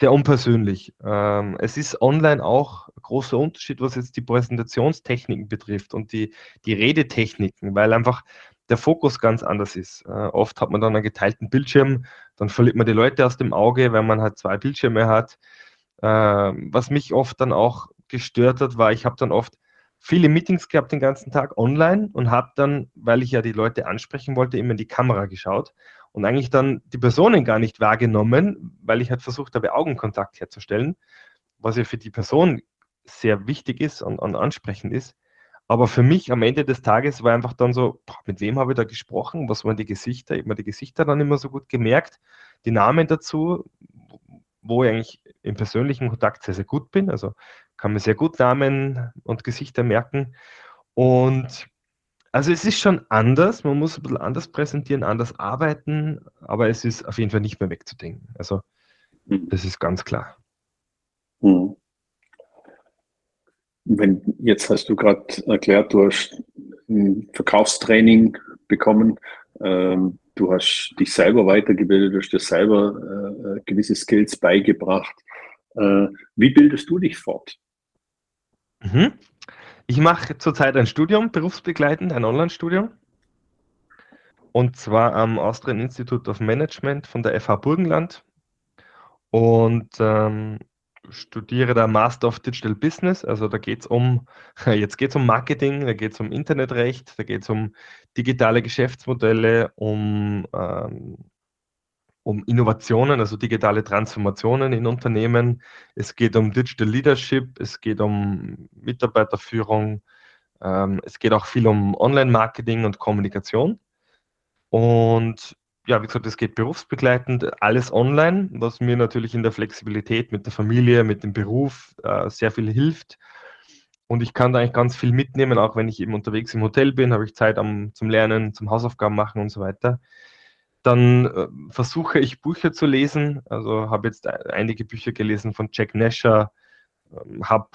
sehr unpersönlich. Ähm, es ist online auch ein großer Unterschied, was jetzt die Präsentationstechniken betrifft und die, die Redetechniken, weil einfach der Fokus ganz anders ist. Äh, oft hat man dann einen geteilten Bildschirm, dann verliert man die Leute aus dem Auge, weil man halt zwei Bildschirme hat. Äh, was mich oft dann auch gestört hat, war, ich habe dann oft viele Meetings gehabt den ganzen Tag online und habe dann, weil ich ja die Leute ansprechen wollte, immer in die Kamera geschaut und eigentlich dann die Personen gar nicht wahrgenommen, weil ich halt versucht habe, Augenkontakt herzustellen, was ja für die Person sehr wichtig ist und, und ansprechend ist. Aber für mich am Ende des Tages war einfach dann so, boah, mit wem habe ich da gesprochen? Was waren die Gesichter? Ich habe mir die Gesichter dann immer so gut gemerkt, die Namen dazu, wo ich eigentlich im persönlichen Kontakt sehr, sehr gut bin. Also kann mir sehr gut Namen und Gesichter merken. Und also es ist schon anders, man muss ein bisschen anders präsentieren, anders arbeiten, aber es ist auf jeden Fall nicht mehr wegzudenken. Also hm. das ist ganz klar. Hm. Wenn, jetzt hast du gerade erklärt, du hast ein Verkaufstraining bekommen, ähm, du hast dich selber weitergebildet, du hast dir selber äh, gewisse Skills beigebracht. Äh, wie bildest du dich fort? Mhm. Ich mache zurzeit ein Studium, berufsbegleitend, ein Online-Studium. Und zwar am Austrian Institute of Management von der FH Burgenland. Und ähm, studiere da Master of Digital Business. Also da geht es um, [LAUGHS] jetzt geht es um Marketing, da geht es um Internetrecht, da geht es um digitale Geschäftsmodelle, um ähm, um Innovationen, also digitale Transformationen in Unternehmen. Es geht um Digital Leadership, es geht um Mitarbeiterführung, ähm, es geht auch viel um Online-Marketing und Kommunikation. Und ja, wie gesagt, es geht berufsbegleitend, alles online, was mir natürlich in der Flexibilität mit der Familie, mit dem Beruf äh, sehr viel hilft. Und ich kann da eigentlich ganz viel mitnehmen, auch wenn ich eben unterwegs im Hotel bin, habe ich Zeit am, zum Lernen, zum Hausaufgaben machen und so weiter. Dann äh, versuche ich Bücher zu lesen. Also habe jetzt einige Bücher gelesen von Jack Nasher, ähm, habe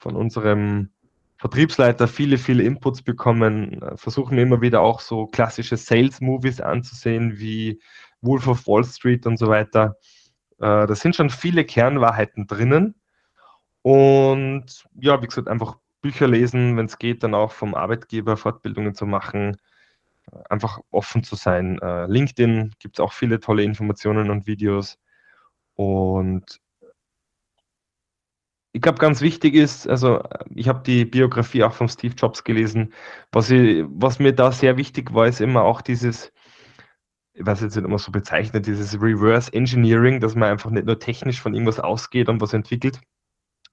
von unserem Vertriebsleiter viele, viele Inputs bekommen, äh, versuche mir immer wieder auch so klassische Sales-Movies anzusehen, wie Wolf of Wall Street und so weiter. Äh, da sind schon viele Kernwahrheiten drinnen. Und ja, wie gesagt, einfach Bücher lesen, wenn es geht, dann auch vom Arbeitgeber Fortbildungen zu machen, einfach offen zu sein. Äh, LinkedIn gibt es auch viele tolle Informationen und Videos. Und ich glaube, ganz wichtig ist, also ich habe die Biografie auch von Steve Jobs gelesen. Was, ich, was mir da sehr wichtig war, ist immer auch dieses, ich weiß jetzt nicht immer so bezeichnet, dieses Reverse Engineering, dass man einfach nicht nur technisch von irgendwas ausgeht und was entwickelt,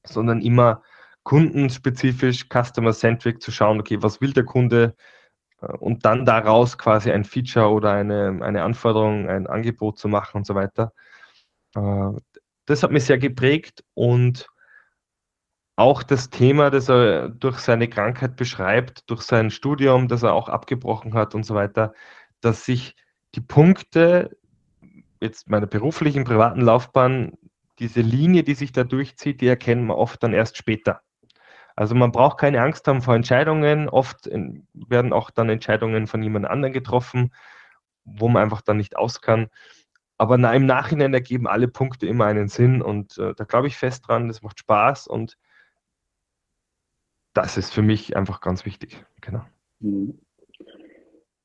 sondern immer kundenspezifisch, customer-centric zu schauen, okay, was will der Kunde äh, und dann daraus quasi ein Feature oder eine, eine Anforderung, ein Angebot zu machen und so weiter. Äh, das hat mich sehr geprägt und auch das Thema, das er durch seine Krankheit beschreibt, durch sein Studium, das er auch abgebrochen hat und so weiter, dass sich die Punkte jetzt meiner beruflichen, privaten Laufbahn, diese Linie, die sich da durchzieht, die erkennen wir oft dann erst später. Also man braucht keine Angst haben vor Entscheidungen. Oft werden auch dann Entscheidungen von jemand anderem getroffen, wo man einfach dann nicht aus kann. Aber im Nachhinein ergeben alle Punkte immer einen Sinn und äh, da glaube ich fest dran, das macht Spaß und das ist für mich einfach ganz wichtig. Genau. Mhm.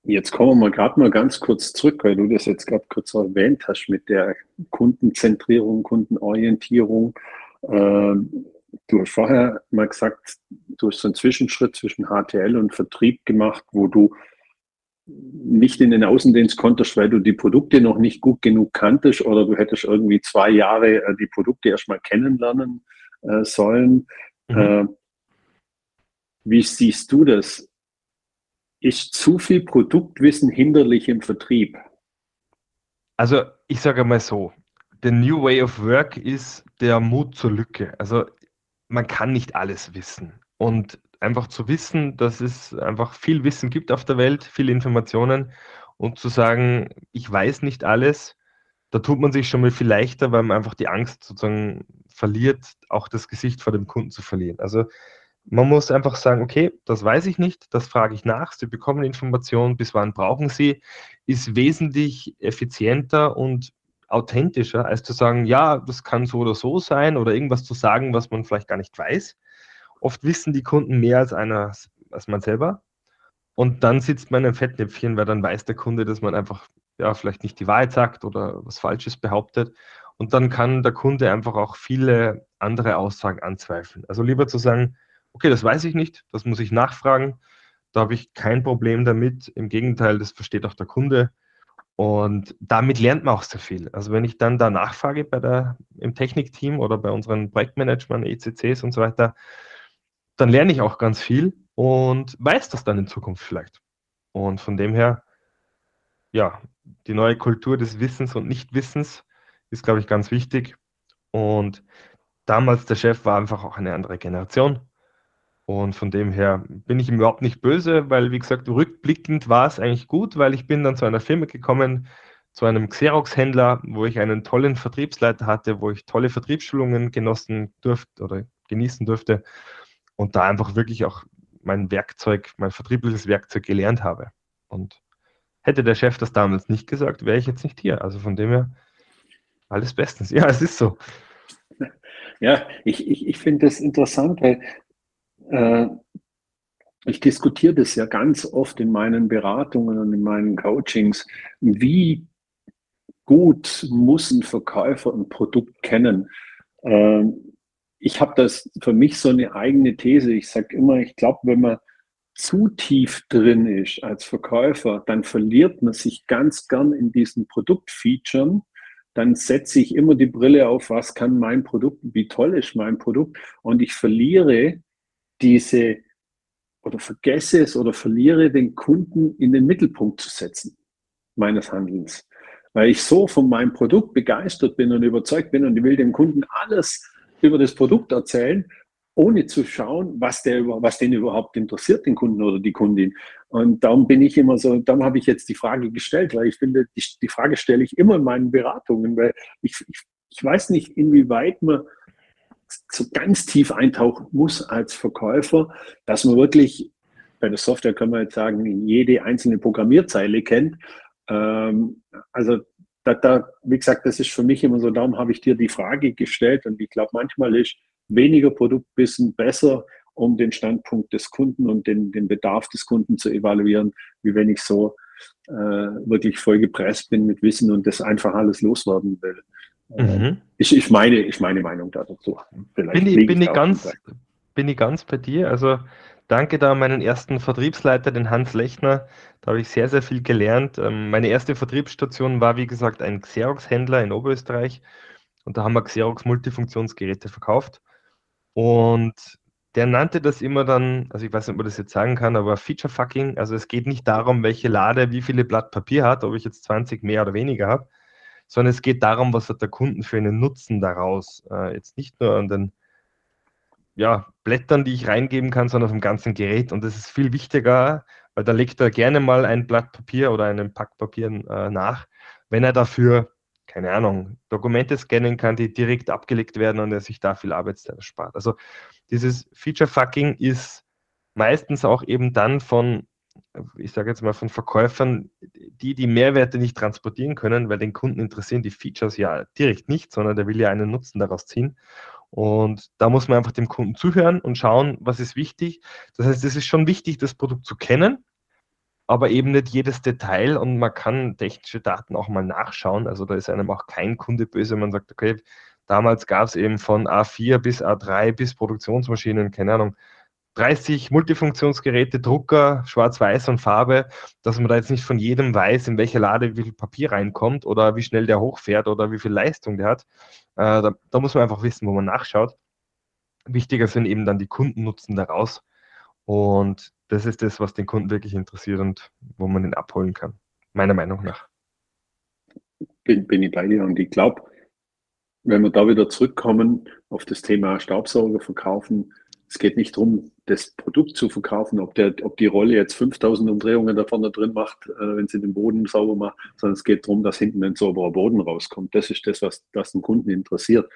Jetzt kommen wir gerade mal ganz kurz zurück, weil du das jetzt gerade kurz erwähnt hast mit der Kundenzentrierung, Kundenorientierung. Ähm, du hast vorher mal gesagt, du hast so einen Zwischenschritt zwischen HTL und Vertrieb gemacht, wo du nicht in den Außendienst konntest, weil du die Produkte noch nicht gut genug kanntest oder du hättest irgendwie zwei Jahre äh, die Produkte erstmal kennenlernen äh, sollen. Mhm. Äh, wie siehst du das? Ist zu viel Produktwissen hinderlich im Vertrieb? Also ich sage mal so, the new way of work ist der Mut zur Lücke. Also man kann nicht alles wissen. Und einfach zu wissen, dass es einfach viel Wissen gibt auf der Welt, viele Informationen und zu sagen, ich weiß nicht alles, da tut man sich schon mal viel leichter, weil man einfach die Angst sozusagen verliert, auch das Gesicht vor dem Kunden zu verlieren. Also man muss einfach sagen, okay, das weiß ich nicht, das frage ich nach, Sie bekommen Informationen, bis wann brauchen Sie, ist wesentlich effizienter und authentischer, als zu sagen, ja, das kann so oder so sein oder irgendwas zu sagen, was man vielleicht gar nicht weiß. Oft wissen die Kunden mehr als einer, als man selber. Und dann sitzt man einem Fettnäpfchen, weil dann weiß der Kunde, dass man einfach ja, vielleicht nicht die Wahrheit sagt oder was Falsches behauptet. Und dann kann der Kunde einfach auch viele andere Aussagen anzweifeln. Also lieber zu sagen, okay, das weiß ich nicht, das muss ich nachfragen. Da habe ich kein Problem damit. Im Gegenteil, das versteht auch der Kunde. Und damit lernt man auch sehr viel. Also wenn ich dann da nachfrage bei der, im Technikteam oder bei unseren Projektmanagern, ECCs und so weiter, dann lerne ich auch ganz viel und weiß das dann in Zukunft vielleicht. Und von dem her, ja, die neue Kultur des Wissens und Nichtwissens ist, glaube ich, ganz wichtig. Und damals der Chef war einfach auch eine andere Generation. Und von dem her bin ich ihm überhaupt nicht böse, weil, wie gesagt, rückblickend war es eigentlich gut, weil ich bin dann zu einer Firma gekommen, zu einem Xerox-Händler, wo ich einen tollen Vertriebsleiter hatte, wo ich tolle Vertriebsschulungen genossen durfte oder genießen durfte und da einfach wirklich auch mein Werkzeug, mein vertriebliches Werkzeug gelernt habe. Und hätte der Chef das damals nicht gesagt, wäre ich jetzt nicht hier. Also von dem her alles bestens. [LAUGHS] Ja, es ist so. Ja, ich, ich, ich finde das interessant, weil äh, ich diskutiere das ja ganz oft in meinen Beratungen und in meinen Coachings, wie gut muss ein Verkäufer ein Produkt kennen. Ähm, ich habe das für mich so eine eigene These. Ich sage immer, ich glaube, wenn man zu tief drin ist als Verkäufer, dann verliert man sich ganz gern in diesen Produktfeaturen. Dann setze ich immer die Brille auf, was kann mein Produkt, wie toll ist mein Produkt. Und ich verliere diese oder vergesse es oder verliere den Kunden in den Mittelpunkt zu setzen meines Handelns. Weil ich so von meinem Produkt begeistert bin und überzeugt bin und ich will dem Kunden alles über das Produkt erzählen, ohne zu schauen, was, der, was den überhaupt interessiert, den Kunden oder die Kundin. Und darum bin ich immer so, darum habe ich jetzt die Frage gestellt, weil ich finde, die, die Frage stelle ich immer in meinen Beratungen, weil ich, ich, ich weiß nicht, inwieweit man so ganz tief eintauchen muss als Verkäufer, dass man wirklich, bei der Software können wir jetzt sagen, jede einzelne Programmierzeile kennt. Ähm, also da, da, wie gesagt, das ist für mich immer so, darum habe ich dir die Frage gestellt und ich glaube, manchmal ist weniger Produktwissen besser, um den Standpunkt des Kunden und den, den Bedarf des Kunden zu evaluieren, wie wenn ich so äh, wirklich voll gepresst bin mit Wissen und das einfach alles loswerden will. Mhm. Ich, ich, meine, ich meine Meinung dazu. Vielleicht bin ich, bin, ich ganz, bin ich ganz bei dir. Also danke da an meinen ersten Vertriebsleiter, den Hans Lechner. Da habe ich sehr, sehr viel gelernt. Ähm, meine erste Vertriebsstation war, wie gesagt, ein Xerox-Händler in Oberösterreich. Und da haben wir Xerox Multifunktionsgeräte verkauft. Und der nannte das immer dann, also ich weiß nicht, ob man das jetzt sagen kann, aber Feature Fucking. Also es geht nicht darum, welche Lade wie viele Blatt Papier hat, ob ich jetzt 20 mehr oder weniger habe, sondern es geht darum, was hat der Kunden für einen Nutzen daraus. Äh, jetzt nicht nur an den ja, Blättern, die ich reingeben kann, sondern vom ganzen Gerät. Und das ist viel wichtiger, weil da legt er gerne mal ein Blatt Papier oder einen Pack Papier äh, nach, wenn er dafür, keine Ahnung, Dokumente scannen kann, die direkt abgelegt werden und er sich da viel Arbeitszeit spart. Also dieses Feature-Fucking ist meistens auch eben dann von ich sage jetzt mal von Verkäufern, die die Mehrwerte nicht transportieren können, weil den Kunden interessieren die Features ja direkt nicht, sondern der will ja einen Nutzen daraus ziehen. Und da muss man einfach dem Kunden zuhören und schauen, was ist wichtig. Das heißt, es ist schon wichtig, das Produkt zu kennen, aber eben nicht jedes Detail und man kann technische Daten auch mal nachschauen. Also da ist einem auch kein Kunde böse, man sagt, okay, damals gab es eben von A4 bis A3 bis Produktionsmaschinen, keine Ahnung, 30 Multifunktionsgeräte, Drucker, Schwarz-Weiß und Farbe, dass man da jetzt nicht von jedem weiß, in welche Lade wie viel Papier reinkommt oder wie schnell der hochfährt oder wie viel Leistung der hat. Äh, da, da, muss man einfach wissen, wo man nachschaut. Wichtiger sind eben dann die Kundennutzen daraus. Und das ist das, was den Kunden wirklich interessiert und wo man den abholen kann, meiner Meinung nach. Bin, bin ich bei dir und ich glaube, wenn wir da wieder zurückkommen auf das Thema Staubsauger verkaufen, es geht nicht darum, das Produkt zu verkaufen, ob, der, ob die Rolle jetzt 5000 Umdrehungen da vorne drin macht, äh, wenn sie den Boden sauber macht, sondern es geht darum, dass hinten ein sauberer Boden rauskommt. Das ist das, was das den Kunden interessiert.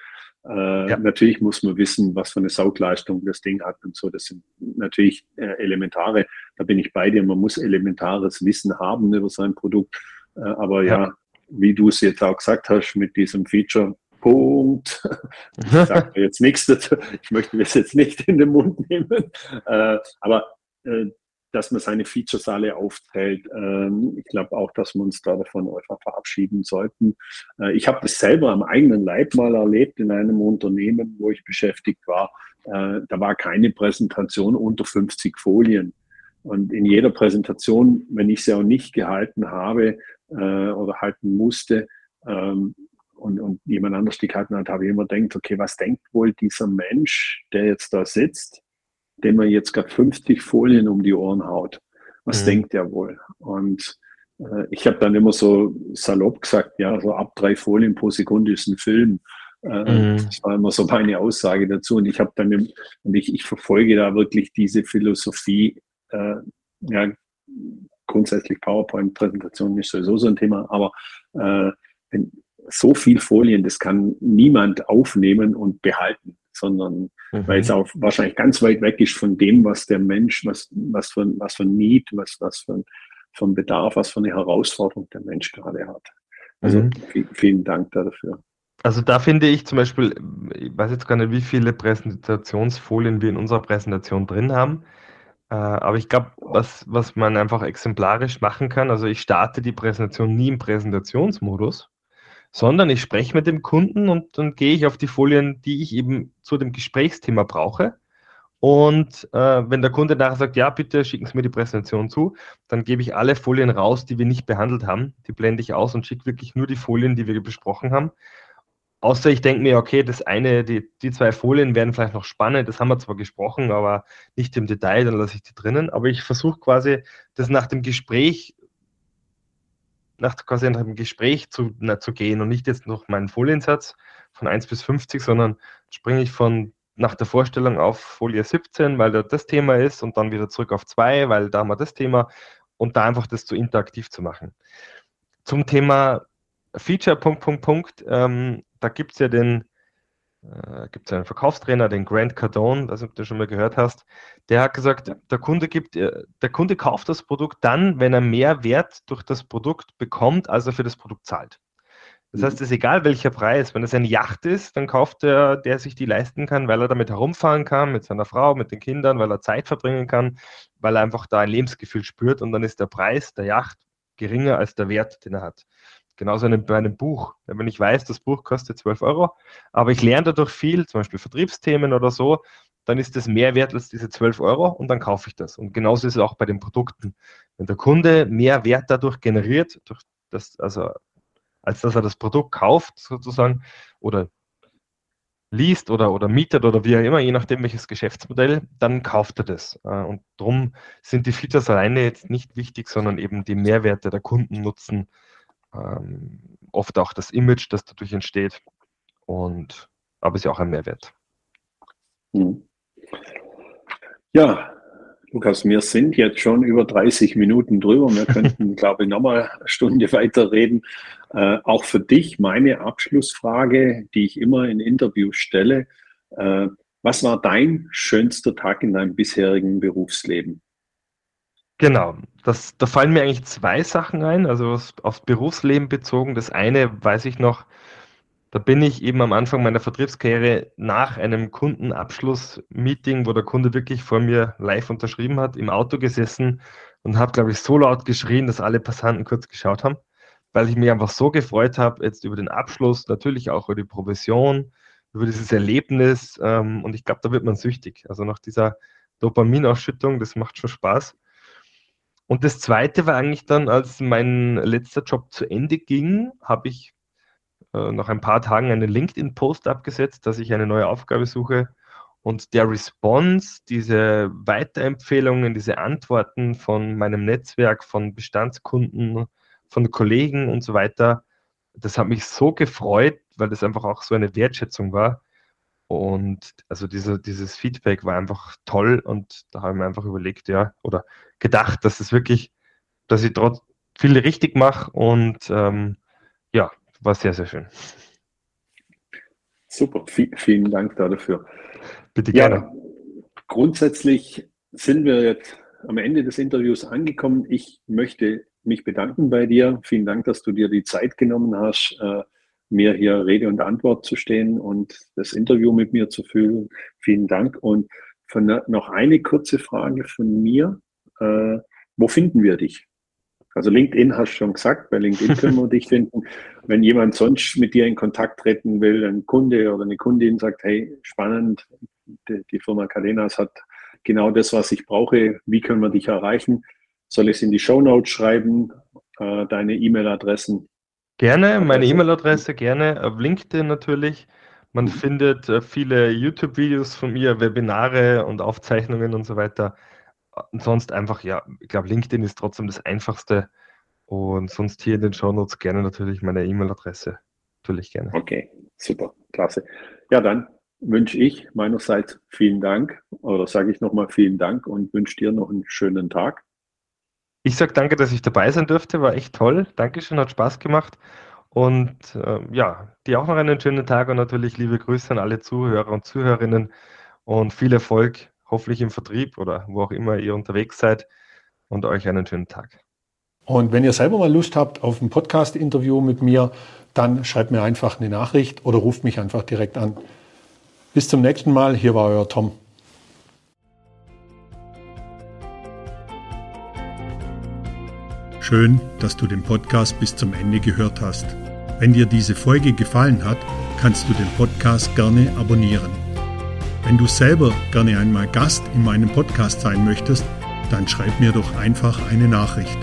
Äh, ja. Natürlich muss man wissen, was für eine Saugleistung das Ding hat und so. Das sind natürlich äh, elementare. Da bin ich bei dir. Man muss elementares Wissen haben über sein Produkt. Äh, aber ja, ja wie du es jetzt auch gesagt hast, mit diesem Feature, Punkt. [LAUGHS] Ich sage jetzt nichts dazu. Ich möchte das jetzt nicht in den Mund nehmen. Äh, aber äh, dass man seine Features alle aufteilt. Ähm, ich glaube auch, dass wir uns da davon einfach verabschieden sollten. Äh, ich habe das selber am eigenen Leib mal erlebt in einem Unternehmen, wo ich beschäftigt war. Da war keine Präsentation unter 50 Folien. Und in jeder Präsentation, wenn ich sie auch nicht gehalten habe oder halten musste, ähm, und, und jemand anders die Karten hat, habe ich immer gedacht, okay, was denkt wohl dieser Mensch, der jetzt da sitzt, dem man jetzt gerade 50 Folien um die Ohren haut? Was mhm. denkt der wohl? Und äh, ich habe dann immer so salopp gesagt, ja, so ab drei Folien pro Sekunde ist ein Film. Äh, mhm. Das war immer so meine Aussage dazu. Und ich habe dann, im, und ich, ich verfolge da wirklich diese Philosophie, äh, ja, grundsätzlich PowerPoint-Präsentation ist sowieso so ein Thema, aber äh, wenn, so viel Folien, das kann niemand aufnehmen und behalten, sondern mhm. weil es auch wahrscheinlich ganz weit weg ist von dem, was der Mensch, was, was für, was für ein Need, was, was für ein, Bedarf, was für eine Herausforderung der Mensch gerade hat. Also mhm. vielen Dank dafür. Also da finde ich zum Beispiel, ich weiß jetzt gar nicht, wie viele Präsentationsfolien wir in unserer Präsentation drin haben. Äh, aber ich glaube, was, was man einfach exemplarisch machen kann, also ich starte die Präsentation nie im Präsentationsmodus, sondern ich spreche mit dem Kunden und dann gehe ich auf die Folien, die ich eben zu dem Gesprächsthema brauche. Und äh, wenn der Kunde nachher sagt, ja, bitte schicken Sie mir die Präsentation zu, dann gebe ich alle Folien raus, die wir nicht behandelt haben. Die blende ich aus und schicke wirklich nur die Folien, die wir besprochen haben. Außer ich denke mir, okay, das eine, die, die zwei Folien werden vielleicht noch spannend, das haben wir zwar gesprochen, aber nicht im Detail, dann lasse ich die drinnen. Aber ich versuche quasi, das nach dem Gespräch nach quasi einem Gespräch zu, na, zu gehen und nicht jetzt noch meinen Foliensatz von 1 bis 50, sondern springe ich von nach der Vorstellung auf Folie 17, weil da das Thema ist und dann wieder zurück auf 2, weil da haben wir das Thema und da einfach das zu interaktiv zu machen. Zum Thema Feature, Punkt, Punkt, Punkt, ähm, da gibt es ja den, äh, gibt es einen Verkaufstrainer, den Grant Cardone, das du schon mal gehört hast, der hat gesagt, der Kunde gibt, äh, der Kunde kauft das Produkt dann, wenn er mehr Wert durch das Produkt bekommt, als er für das Produkt zahlt. Das heißt, es ist egal welcher Preis. Wenn es eine Yacht ist, dann kauft er, der sich die leisten kann, weil er damit herumfahren kann, mit seiner Frau, mit den Kindern, weil er Zeit verbringen kann, weil er einfach da ein Lebensgefühl spürt und dann ist der Preis der Yacht geringer als der Wert, den er hat. Genauso bei einem Buch. Wenn ich weiß, das Buch kostet 12 Euro, aber ich lerne dadurch viel, zum Beispiel Vertriebsthemen oder so, dann ist das mehr wert als diese 12 Euro und dann kaufe ich das. Und genauso ist es auch bei den Produkten. Wenn der Kunde mehr Wert dadurch generiert, durch das, also als dass er das Produkt kauft sozusagen oder liest oder, oder mietet oder wie auch immer, je nachdem welches Geschäftsmodell, dann kauft er das. Äh, und darum sind die Features alleine jetzt nicht wichtig, sondern eben die Mehrwerte der Kunden nutzen, ähm, oft auch das Image, das dadurch entsteht. Und aber es ist ja auch ein Mehrwert. Hm. Ja, Lukas, wir sind jetzt schon über 30 Minuten drüber. Wir könnten, [LAUGHS] glaube ich, nochmal eine Stunde weiterreden. Äh, auch für dich meine Abschlussfrage, die ich immer in Interviews stelle. Äh, was war dein schönster Tag in deinem bisherigen Berufsleben? Genau, das, da fallen mir eigentlich zwei Sachen ein, also aufs Berufsleben bezogen. Das eine weiß ich noch, da bin ich eben am Anfang meiner Vertriebskarriere nach einem Kundenabschluss-Meeting, wo der Kunde wirklich vor mir live unterschrieben hat, im Auto gesessen und habe, glaube ich, so laut geschrien, dass alle Passanten kurz geschaut haben, weil ich mich einfach so gefreut habe, jetzt über den Abschluss, natürlich auch über die Provision, über dieses Erlebnis. Ähm, und ich glaube, da wird man süchtig. Also nach dieser Dopaminausschüttung, das macht schon Spaß. Und das Zweite war eigentlich dann, als mein letzter Job zu Ende ging, habe ich äh, nach ein paar Tagen einen LinkedIn-Post abgesetzt, dass ich eine neue Aufgabe suche. Und der Response, diese Weiterempfehlungen, diese Antworten von meinem Netzwerk, von Bestandskunden, von Kollegen und so weiter, das hat mich so gefreut, weil das einfach auch so eine Wertschätzung war. Und also diese, dieses Feedback war einfach toll und da habe ich mir einfach überlegt, ja, oder gedacht, dass es wirklich, dass ich trotz viel richtig mache und ähm, ja, war sehr, sehr schön. Super, vielen Dank dafür. Bitte gerne. Ja, grundsätzlich sind wir jetzt am Ende des Interviews angekommen. Ich möchte mich bedanken bei dir. Vielen Dank, dass du dir die Zeit genommen hast, äh, mir hier Rede und Antwort zu stehen und das Interview mit mir zu führen. Vielen Dank. Und von, noch eine kurze Frage von mir. Äh, wo finden wir dich? Also LinkedIn hast du schon gesagt, bei LinkedIn [LAUGHS] können wir dich finden. Wenn jemand sonst mit dir in Kontakt treten will, ein Kunde oder eine Kundin sagt, hey, spannend, die, die Firma Cadenas hat genau das, was ich brauche, wie können wir dich erreichen? Soll ich es in die Show Notes schreiben, äh, deine E-Mail-Adressen? Gerne, meine E-Mail-Adresse gerne, auf LinkedIn natürlich. Man mhm. findet äh, viele YouTube-Videos von mir, Webinare und Aufzeichnungen und so weiter und sonst einfach, ja, ich glaube, LinkedIn ist trotzdem das Einfachste. Und sonst hier in den Shownotes gerne natürlich meine E-Mail-Adresse. Natürlich gerne. Okay, super, klasse. Ja, dann wünsche ich meinerseits vielen Dank oder sage ich nochmal vielen Dank und wünsche dir noch einen schönen Tag. Ich sage danke, dass ich dabei sein durfte, war echt toll. Dankeschön, hat Spaß gemacht. Und äh, ja, dir auch noch einen schönen Tag und natürlich liebe Grüße an alle Zuhörer und Zuhörerinnen und viel Erfolg hoffentlich im Vertrieb oder wo auch immer ihr unterwegs seid und euch einen schönen Tag. Und wenn ihr selber mal Lust habt auf ein Podcast-Interview mit mir, dann schreibt mir einfach eine Nachricht oder ruft mich einfach direkt an. Bis zum nächsten Mal. Hier war euer Tom. Schön, dass du den Podcast bis zum Ende gehört hast. Wenn dir diese Folge gefallen hat, kannst du den Podcast gerne abonnieren. Wenn du selber gerne einmal Gast in meinem Podcast sein möchtest, dann schreib mir doch einfach eine Nachricht.